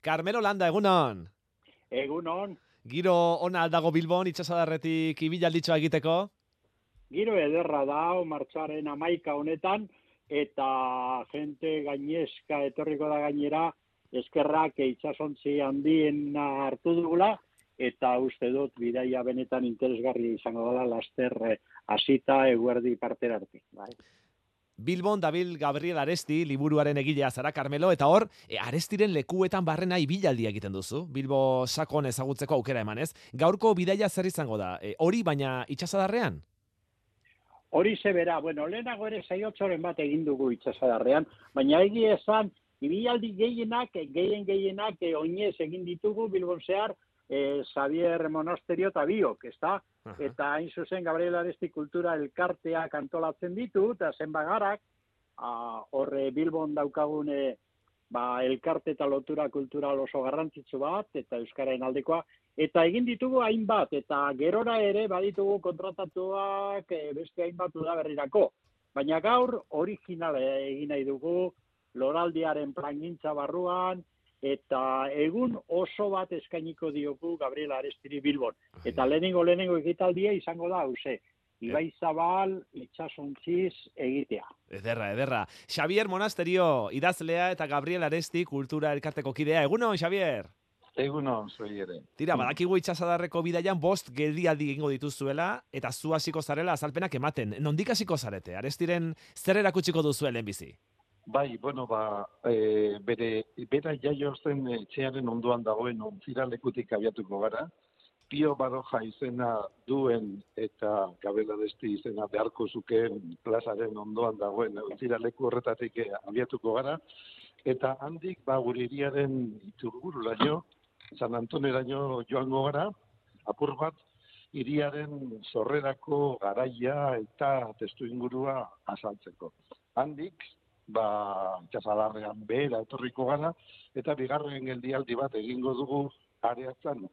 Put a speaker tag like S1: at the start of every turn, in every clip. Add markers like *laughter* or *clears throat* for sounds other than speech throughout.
S1: Carmelo Landa, egunon.
S2: Egunon.
S1: Giro ona aldago Bilbon, itxasadarretik ibilalditxoa egiteko?
S2: Giro ederra da, martxaren amaika honetan, eta jente gainezka etorriko da gainera, eskerrak itxasontzi handien hartu dugula, eta uste dut bidaia benetan interesgarri izango dela laster hasita eguerdi partera arte. Bai.
S1: Bilbon dabil Gabriel Aresti liburuaren egilea zara Carmelo eta hor e, Arestiren lekuetan barrena ibilaldi egiten duzu. Bilbo sakon ezagutzeko aukera emanez. Gaurko bidaia zer izango da? E, hori baina itsasadarrean?
S2: Hori ze bera, bueno, lehenago ere saiotzoren bat egin dugu itsasadarrean, baina egi esan ibilaldi gehienak, gehien gehienak e, oinez egin ditugu Bilbon zehar, e, Xavier Monasterio eta biok, ezta? Eta hain zuzen Gabriel Aresti kultura elkarteak antolatzen ditu, eta zenbagarak, horre Bilbon daukagune ba, elkarte eta lotura kultural oso garrantzitsu bat, eta Euskaraen aldekoa, eta egin ditugu hainbat, eta gerora ere baditugu kontratatuak e, beste hainbat berrirako. Baina gaur original egin nahi dugu, loraldiaren plangintza barruan, eta egun oso bat eskainiko diogu Gabriela Arestiri Bilbon. Eta lehenengo lehenengo egitaldia izango da, hause, Ibai Zabal, itxasuntziz egitea.
S1: Ederra, ederra. Xavier Monasterio, idazlea eta Gabriel Aresti kultura elkarteko kidea. Eguno, Xavier?
S3: Eguno, zoi ere.
S1: Tira, badakigu itxasadarreko bidaian bost geldialdi egingo dituzuela eta zu hasiko zarela azalpenak ematen. Nondik hasiko zarete? Arestiren zer erakutsiko duzuelen bizi?
S3: Bai, bueno, ba, e, bere, bera jaio zen etxearen ondoan dagoen ontzira lekutik abiatuko gara. Pio Baroja izena duen eta Gabela Desti izena beharko zukeen plazaren ondoan dagoen ontzira leku horretatik abiatuko gara. Eta handik, ba, gure iriaren iturburu laino, San Antoneraino joango gara, apur bat, iriaren zorrerako garaia eta testu ingurua asaltzeko. Handik, ba, txasadarrean behera etorriko gana, eta bigarren geldialdi bat egingo dugu areatzen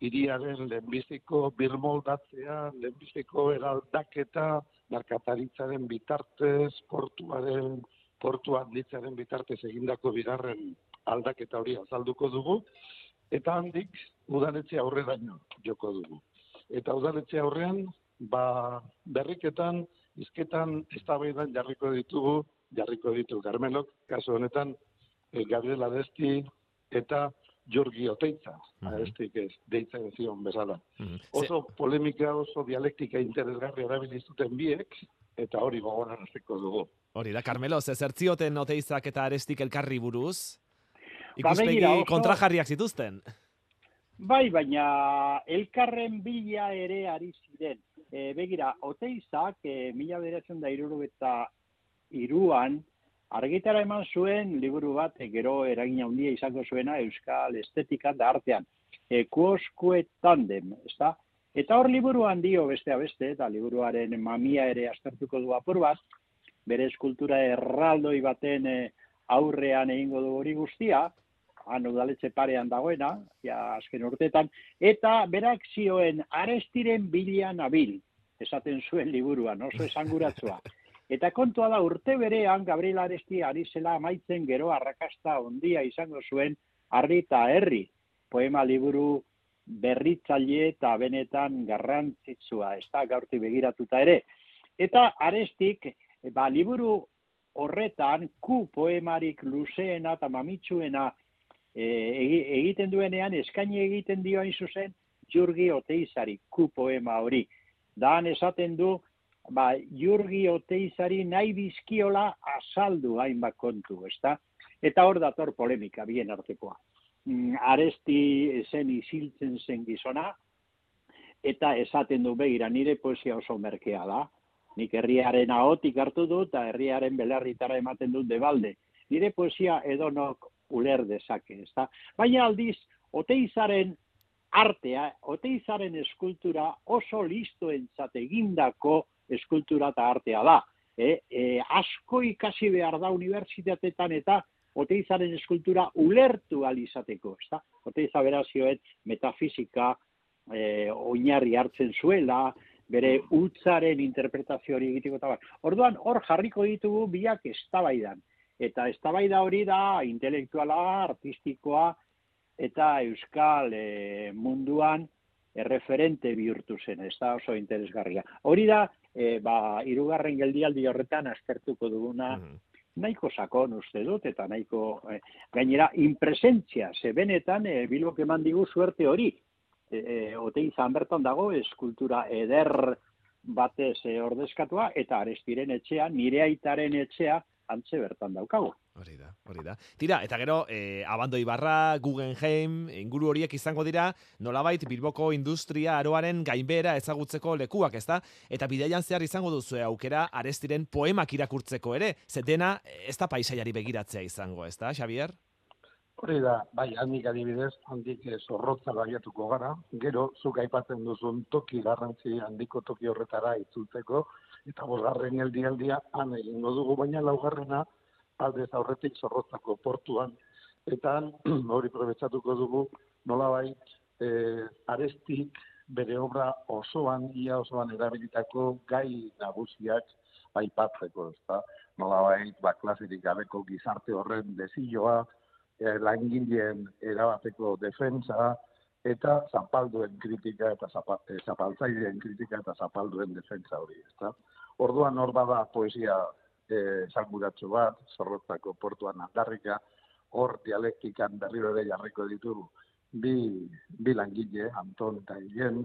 S3: iriaren lehenbiziko birmoldatzea, lehenbiziko eraldaketa, narkataritzaren bitartez, portuaren, portu handitzaren bitartez egindako bigarren aldaketa hori azalduko dugu, eta handik udaletxe aurreraino joko dugu. Eta udaletxe aurrean, ba, berriketan, izketan, ez jarriko ditugu, jarriko ditu Carmelok, kasu honetan eh, Gabriel Adesti eta Jorgi Oteitza, uh -huh. ez, deitzen zion bezala. Oso polemika, oso dialektika interesgarri erabilizuten biek, eta hori gogoran azteko dugu.
S1: Hori da, Carmelo, ze zertzioten Oteitzak eta Arestik elkarri buruz? Ba, Ikuspegi kontrajarriak zituzten?
S2: Bai, baina elkarren bila ere ari ziren. E, begira, Oteizak, e, mila beratzen da iruru eta iruan, argitara eman zuen liburu bat, gero eragina handia izango zuena Euskal Estetikan da artean. E, Kuoskue tandem, ezta? Eta hor liburuan dio bestea beste, eta liburuaren mamia ere aztertuko du apur bat, bere eskultura erraldoi baten e, aurrean egingo du hori guztia, han udaletxe parean dagoena, ja azken urtetan, eta berak zioen arestiren bilian abil, esaten zuen liburuan, oso esanguratzua. *laughs* Eta kontua da urte berean Gabriel Aresti ari zela amaitzen gero arrakasta ondia izango zuen harri eta herri. Poema liburu berritzaile eta benetan garrantzitsua, ez da gaurti begiratuta ere. Eta arestik, ba, liburu horretan, ku poemarik luzeena eta mamitsuena e, egiten duenean, eskaini egiten dioain zuzen, jurgi oteizari, ku poema hori. Daan esaten du, ba, jurgi oteizari nahi bizkiola azaldu hainbat kontu, ezta? Eta hor dator polemika, bien artekoa. Mm, aresti zen isiltzen zen gizona, eta esaten du begira nire poesia oso merkea da. Nik herriaren ahotik hartu du eta herriaren belarritara ematen dut debalde. Nire poesia edonok uler dezake, ezta? Baina aldiz, oteizaren artea, oteizaren eskultura oso listoentzat egindako eskultura eta artea da. E, e, asko ikasi behar da unibertsitatetan eta oteizaren eskultura ulertu alizateko. Ez Oteiza berazioet metafizika e, oinarri hartzen zuela, bere utzaren interpretazio hori egiteko eta Orduan, hor jarriko ditugu biak eztabaidan. Eta eztabaida hori da intelektuala, artistikoa, eta euskal e, munduan erreferente bihurtu zen, ez da oso interesgarria. Hori da, e, ba, irugarren geldialdi horretan aztertuko duguna, mm nahiko sakon uste dut, eta nahiko e, gainera inpresentzia, ze benetan e, bilbok eman digu suerte hori. E, e, ote izan bertan dago, eskultura eder batez e, ordezkatua, eta arestiren etxea, nire aitaren etxea, antze bertan daukagu.
S1: Hori da, hori da. Tira, eta gero, eh, Abando Ibarra, Guggenheim, inguru horiek izango dira, nolabait Bilboko industria aroaren gainbera ezagutzeko lekuak, ezta? Eta bideian zehar izango duzu aukera arestiren poemak irakurtzeko ere, zetena ez da paisaiari begiratzea izango, ezta, Xavier?
S3: Hori da, bai, handik adibidez, handik zorrotza baiatuko gara, gero, zuk aipatzen duzun toki garrantzi handiko toki horretara itzultzeko, eta bosgarren geldialdia han egingo dugu, baina laugarrena aldez aurretik zorrotzako portuan, eta *clears throat* hori probetsatuko dugu nolabait e, arestik bere obra osoan, ia osoan erabilitako gai nagusiak aipatzeko, ezta? Nolabait, ba, klasirik gabeko gizarte horren desilloa, e, langileen erabateko defensa, eta zapalduen kritika eta e, zapaltzaileen kritika eta zapalduen defensa hori, ezta? Orduan hor bada poesia eh bat, zorrotzako portuan aldarrika, hor dialektikan berriro ere jarriko ditugu bi, bi langile, Anton eta Hien,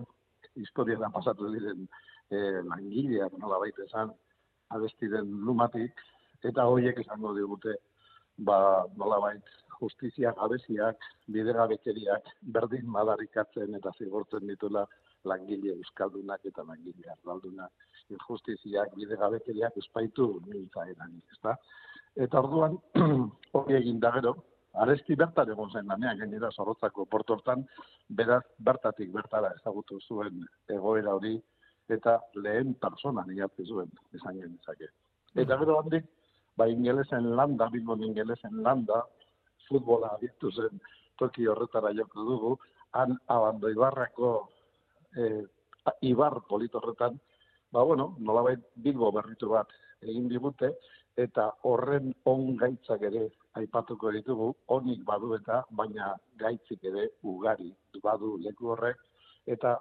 S3: historietan pasatu diren e, langileak nola baita esan, abestiren lumatik, eta horiek esango digute, ba, nola baita, justizia gabeziak, bidegabekeriak, berdin madarikatzen eta zigortzen ditula langile euskaldunak eta langile ardaldunak. Injustiziak, bidegabekeriak espaitu nintza eran, ezta? Eta orduan, *clears throat* hori egin da gero, aresti bertan egon zen lanean gainera zorrotzako portortan, beraz bertatik bertara ezagutu zuen egoera hori, eta lehen persona nigatze zuen, esan genizake. Eta gero handik, ba ingelesen landa, bilbon ingelesen landa, futbola abitu zen toki horretara joko dugu, han abando ibarrako e, ibar polito horretan, ba bueno, nolabait bilbo berritu bat egin digute, eta horren on gaitzak ere aipatuko ditugu, onik badu eta baina gaitzik ere ugari badu leku horrek, eta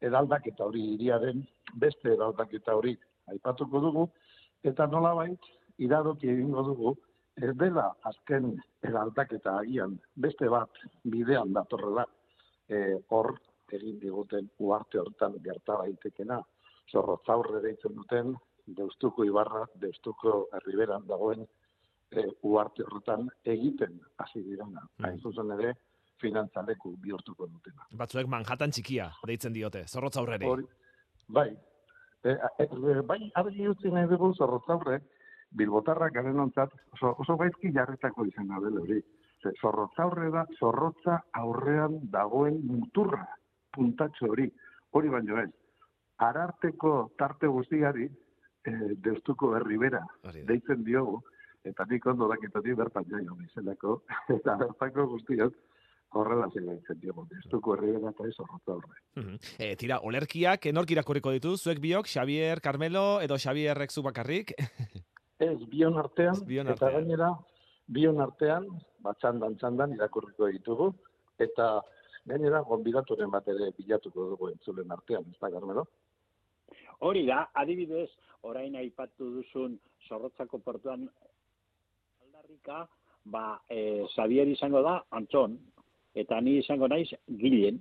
S3: edaldak eta hori iriaren, beste edaldak eta hori aipatuko dugu, eta nolabait iradoki egingo dugu, ez dela azken eraldak eta agian beste bat bidean datorrela e, hor egin diguten uarte hortan gerta baitekena zorrotzaurre deitzen duten deustuko ibarra, deustuko herriberan dagoen e, uarte horretan egiten hasi direna. Mm. Hain zuzen ere, finantzaleku bihurtuko dutena.
S1: Batzuek Manhattan txikia deitzen diote, zorrotzaurreri.
S3: Bai, e, e, bai, argi utzi nahi dugu zorrotzaurre, bilbotarra garen ontzat, oso, oso baizki jarretako izan da hori. Zorrotza aurre da, zorrotza aurrean dagoen muturra, puntatxo hori, hori baino ez. Ararteko tarte guztiari, e, deustuko herribera, deitzen diogu, eta nik ondo dakitatik bertan jaio izeneko, *laughs* eta bertako guztiak, horrela gaitzen diogu, deustuko herribera eta ez horrotza aurre.
S1: E, tira, olerkiak, enork irakurriko ditu, zuek biok, Xavier Carmelo, edo Xavier Rexu bakarrik? *laughs*
S3: Ez, bion artean, bion eta gainera, bion artean, batxandan txandan irakurriko ditugu, eta gainera, gonbidaturen bat ere bilatuko dugu entzulen artean, ez da, Carmelo?
S2: Hori da, adibidez, orain aipatu duzun zorrotzako portuan aldarrika, ba, e, Xavier izango da, Anton, eta ni izango naiz, Gilen,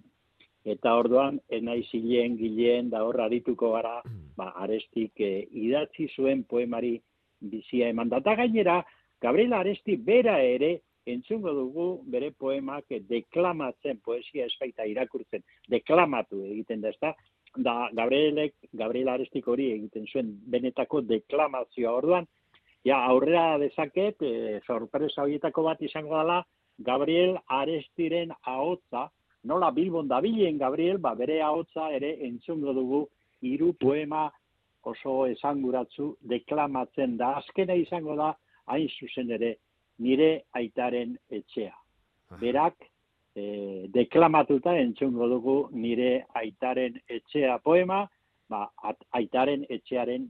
S2: eta orduan, enaiz hilen, Gilen, da horra dituko gara, mm. ba, arestik e, idatzi zuen poemari bizia eman da. gainera, Gabriela Aresti bera ere entzungo dugu bere poemak deklamatzen, poesia espaita irakurtzen, deklamatu egiten da, ezta? Da, Gabrielek, Gabriela Arestik hori egiten zuen benetako deklamazioa orduan, ja, aurrera dezaket, e, sorpresa horietako bat izango dela, Gabriel Arestiren ahotza, nola Bilbon dabilen Gabriel, ba, bere ahotza ere entzungo dugu hiru poema oso esanguratzu deklamatzen da. Azkena izango da, hain zuzen ere, nire aitaren etxea. Berak, e, deklamatuta entzungo dugu nire aitaren etxea poema, ba, aitaren etxearen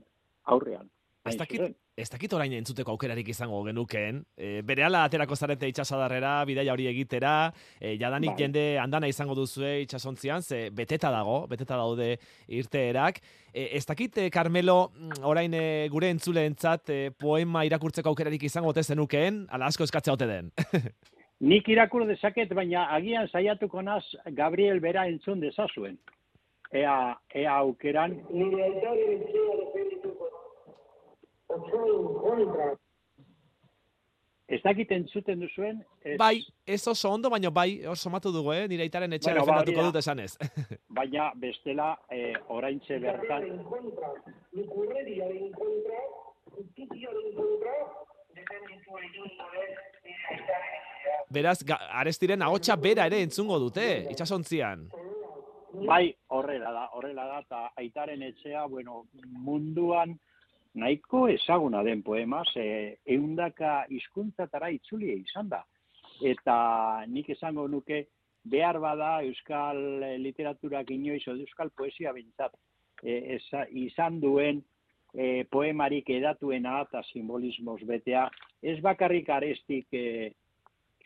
S2: aurrean.
S1: Ez dakit, ez dakit orain entzuteko aukerarik izango genukeen. E, bere ala aterako zarete itxasadarrera, bidaia hori egitera, e, jadanik bai. jende andana izango duzue itxasontzian, ze beteta dago, beteta daude irteerak. E, ez dakit, e, Carmelo, mm, orain e, gure entzule entzat, e, poema irakurtzeko aukerarik izango te zenukeen, ala asko eskatzea ote den. *laughs*
S2: Nik irakur dezaket, baina agian saiatuko naz Gabriel Bera entzun dezazuen. Ea, ea aukeran. Ez dakit entzuten duzuen. Ez...
S1: Bai, ez oso ondo, baina bai, hor somatu dugu, eh? nire itaren etxera bueno, defendatuko dut esan ez. *laughs*
S2: baina bestela, eh, orain txe bertan.
S1: Beraz, arestiren ahotsa bera ere entzungo dute, itxasontzian.
S2: Bai, horrela da, horrela da, eta aitaren etxea, bueno, munduan, nahiko ezaguna den poema, ze eundaka hizkuntzatara itzulia izan da. Eta nik esango nuke behar bada euskal literaturak inoiz, euskal poesia bintzat, e, izan duen e, poemarik edatuena eta simbolismoz betea, ez bakarrik arestik e,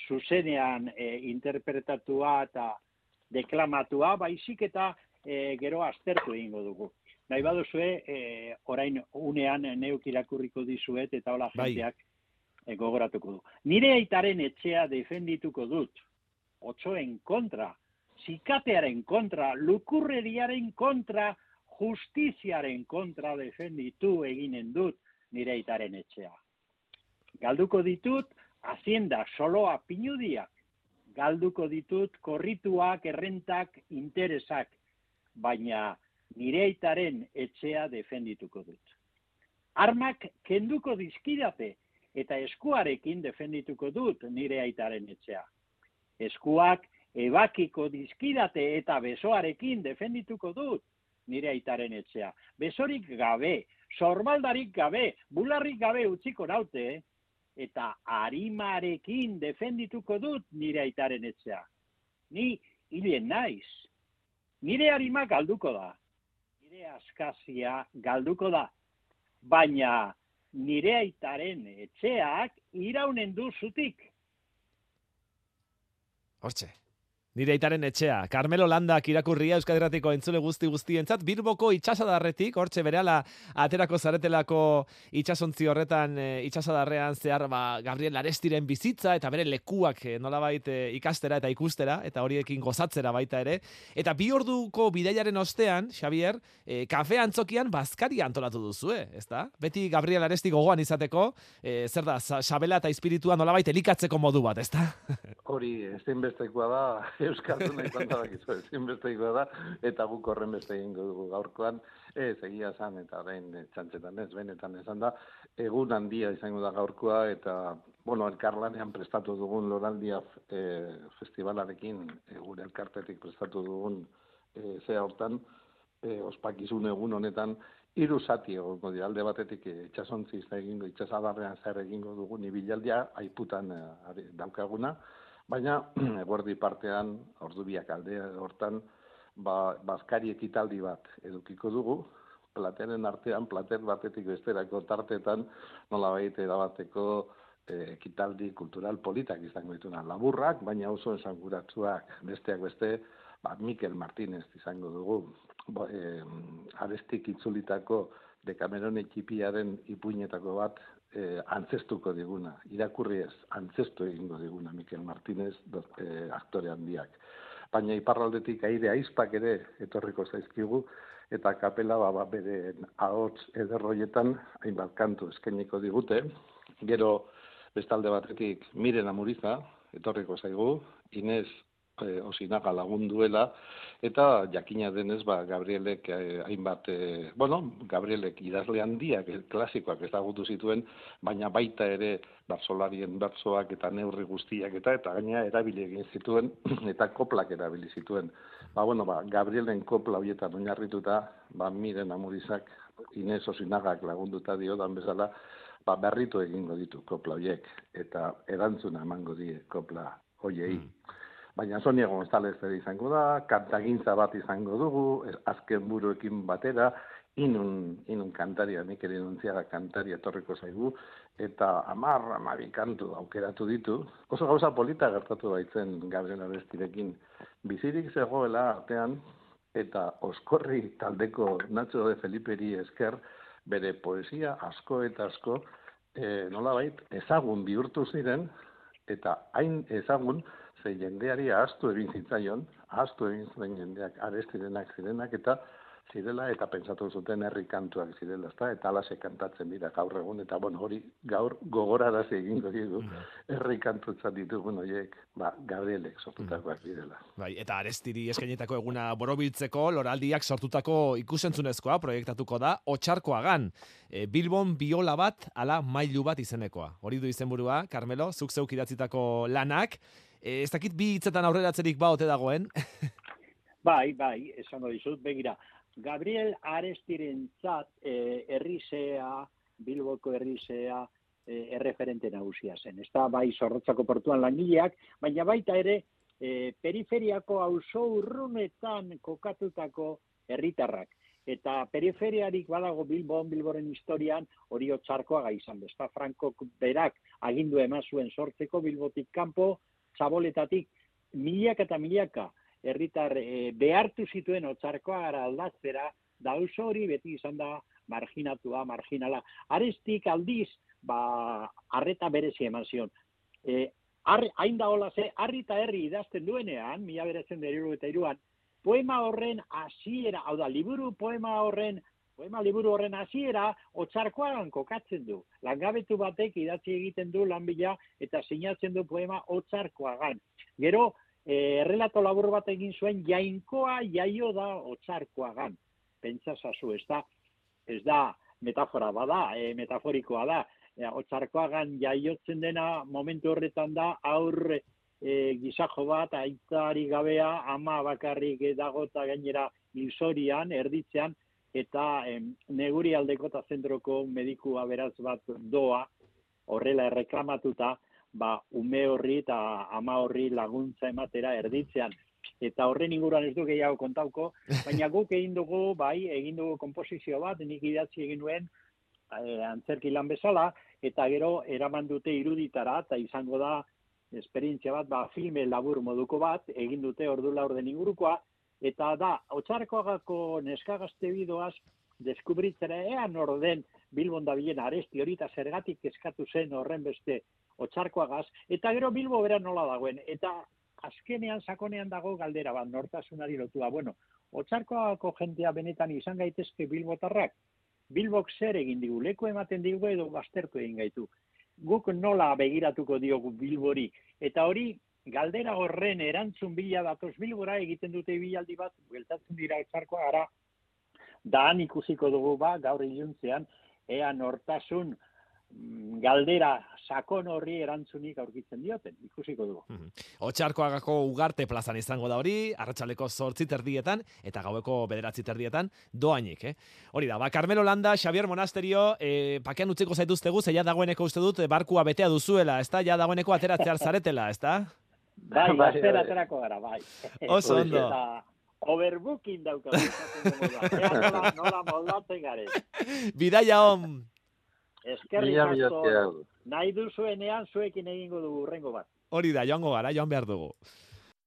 S2: zuzenean e, interpretatua eta deklamatua, baizik eta e, gero aztertu egingo dugu nahi baduzue, e, orain unean neuk irakurriko dizuet eta hola bai. jenteak e, gogoratuko du. Nire aitaren etxea defendituko dut, otsoen kontra, zikatearen kontra, lukurreriaren kontra, justiziaren kontra defenditu eginen dut nire aitaren etxea. Galduko ditut, hazienda soloa pinudiak, galduko ditut korrituak, errentak, interesak, baina nire aitaren etxea defendituko dut. Armak kenduko dizkidate eta eskuarekin defendituko dut nire aitaren etxea. Eskuak ebakiko dizkidate eta besoarekin defendituko dut nire aitaren etxea. Besorik gabe, sorbaldarik gabe, bularrik gabe utziko naute, eta arimarekin defendituko dut nire aitaren etxea. Ni hilien naiz. Nire arimak galduko da nire askazia galduko da. Baina nire aitaren etxeak iraunen du zutik.
S1: Hortxe, Nire aitaren etxea, Carmelo Landak irakurria Euskadiratiko entzule guzti guztientzat, Bilboko itxasadarretik, hortxe berehala aterako zaretelako itxasontzi horretan e, itxasadarrean zehar ba, Gabriel Arestiren bizitza eta bere lekuak e, nolabait e, ikastera eta ikustera, eta horiekin gozatzera baita ere. Eta bi orduko bidaiaren ostean, Xavier, e, kafe antzokian bazkari antolatu duzu, ez da? Beti Gabriel Aresti gogoan izateko, e, zer da, sabela eta espiritua nolabait elikatzeko modu bat, ez da? *laughs*
S3: Hori, ez da, *laughs* euskalduna izan *laughs* da bakizu, ezin beste da, eta guk horren beste egingo dugu gaurkoan, ez egia zan, eta orain eh, txantzetan ez, benetan esan da, egun handia izango da gaurkoa, eta, bueno, elkarlanean prestatu dugun Loraldia e, festivalarekin, e, gure elkartetik prestatu dugun e, zea hortan, e, ospakizun egun honetan, hiru zati egongo dira. Alde batetik itsasontzi egingo itsasadarrean zer egingo dugun ibilaldia aiputan daukaguna Baina, *clears throat* eguerdi partean, ordu biak alde hortan, ba, bazkari ekitaldi bat edukiko dugu, plateren artean, plater batetik besterako tartetan, nola baita edabateko e, ekitaldi kultural politak izango dituna. Laburrak, baina oso esanguratsuak besteak beste, ba, Mikel Martínez izango dugu, ba, e, arestik itzulitako dekamerone txipiaren ipuinetako bat eh, antzestuko diguna, irakurri ez, antzestu egingo diguna Mikel Martínez eh, aktore handiak. Baina iparraldetik aire aizpak ere etorriko zaizkigu, eta kapela ba, bere ahots ederroietan hainbat kantu eskeniko digute. Gero bestalde batetik miren amuriza, etorriko zaigu, Inez e, osinaga lagunduela, eta jakina denez, ba, Gabrielek eh, hainbat, e, bueno, Gabrielek idazle handiak, klasikoak ezagutu zituen, baina baita ere barzolarien bertsoak eta neurri guztiak eta eta gaina erabili egin zituen *clears throat* eta koplak erabili zituen. Ba, bueno, ba, Gabrielen kopla horietan oinarrituta, ba, miren amurizak, Inez osinagak lagunduta dio dan bezala, ba, berritu egingo ditu kopla horiek, eta erantzuna emango die kopla hoiei. Mm. Baina Sonia González ere izango da, kantagintza bat izango dugu, azken buruekin batera, inun, inun kantaria, nik ere inuntziara kantaria etorriko zaigu, eta amar, amabi kantu aukeratu ditu. Oso gauza polita gertatu baitzen Gabriel Arestirekin. Bizirik zegoela artean, eta oskorri taldeko Nacho de Feliperi esker, bere poesia asko eta asko, e, nolabait, ezagun bihurtu ziren, eta hain ezagun, ze jendeari ahaztu egin zitzaion, ahaztu egin zuen jendeak arestirenak zirenak, eta zirela eta pentsatu zuten herri kantuak zirela, ezta? Eta alase kantatzen dira gaur egun eta bueno, hori gaur gogorarazi egingo digu mm. herri kantutzat ditugun horiek, ba Gabrielek sortutakoak mm. direla.
S1: Bai, eta Arestiri eskainetako eguna borobiltzeko loraldiak sortutako ikusentzunezkoa proiektatuko da Otsarkoagan. E, Bilbon biola bat ala mailu bat izenekoa. Hori du izenburua, Carmelo, zuk zeuk idatzitako lanak. E, ez dakit bi hitzetan aurreratzerik ba ote dagoen. *laughs*
S2: bai, bai, esango dizut, begira, Gabriel Arestiren zat, e, errizea, Bilboko errizea, e, erreferente nagusia zen. Ez da, bai, zorrotzako portuan langileak, baina baita ere, e, periferiako auzo urrunetan kokatutako herritarrak. Eta periferiarik badago Bilbon, Bilboren historian, hori otxarkoa gai izan. Ez da, Franko berak agindu eman zuen sortzeko Bilbotik kanpo, zaboletatik, milaka eta milaka, herritar e, behartu zituen otzarkoa aldatzera, da oso hori beti izan da marginatua, marginala. Arestik aldiz, ba, arreta berezi eman zion. E, hain da hola ze, arri eta herri idazten duenean, mila beretzen deriru eta iruan, poema horren hasiera, hau da, liburu poema horren, poema liburu horren hasiera otzarkoan kokatzen du. Langabetu batek idatzi egiten du lanbila eta sinatzen du poema otzarkoagan. Gero, e, errelato labur bat egin zuen jainkoa jaio da otzarkoagan. Pentsa zazu, ez da, ez da metafora bada, e, metaforikoa da. E, otzarkoagan jaiotzen dena momentu horretan da aurre e, gizajo bat, aitari gabea, ama bakarrik dago eta gainera ilzorian, erditzean, eta em, neguri aldeko eta zentroko medikua beraz bat doa, horrela erreklamatuta, ba, ume horri eta ama horri laguntza ematera erditzean. Eta horren inguruan ez du gehiago kontauko, baina guk egin dugu, bai, egin dugu komposizio bat, nik idatzi egin nuen, e, antzerki lan bezala, eta gero eraman dute iruditara, eta izango da, esperientzia bat, ba, filme labur moduko bat, egin dute ordu laur den ingurukoa, eta da, otxarkoagako neskagazte bidoaz, deskubritzera ean orden Bilbon da bilen aresti hori eta zergatik eskatu zen horren beste otxarkoagaz, eta gero Bilbo bera nola dagoen, eta azkenean sakonean dago galdera bat, nortasunari lotua. Bueno, otxarkoako jentea benetan izan gaitezke Bilbotarrak, Bilbok zer egin digu, leku ematen digu edo baztertu egin gaitu. Guk nola begiratuko diogu Bilbori, eta hori galdera horren erantzun bila datoz Bilbora egiten dute bilaldi bat, geltatzen dira otxarkoa gara, daan ikusiko dugu ba, gaur iluntzean, ea nortasun mm, galdera sakon horri erantzunik aurkitzen dioten, ikusiko dugu. Mm
S1: Otxarkoagako ugarte plazan izango da hori, arratsaleko zortzi terdietan, eta gaueko bederatzi terdietan, doainik, eh? Hori da, ba, Carmelo Landa, Xavier Monasterio, e, pakean utziko zaituztegu, zeia dagoeneko uste dut, barkua betea duzuela, ez da? Ja dagoeneko ateratzear zaretela, ez da?
S2: Bai, *laughs* bai, bai, aterako gara, bai. *laughs*
S1: Oso ondo.
S2: overbooking daukagu. *laughs* nola, nola moldatzen garen.
S1: Bidaia on.
S2: Eskerrik asko. Nahi duzuenean zuekin egingo dugu urrengo bat.
S1: Hori da, joango gara, joan behar dugu.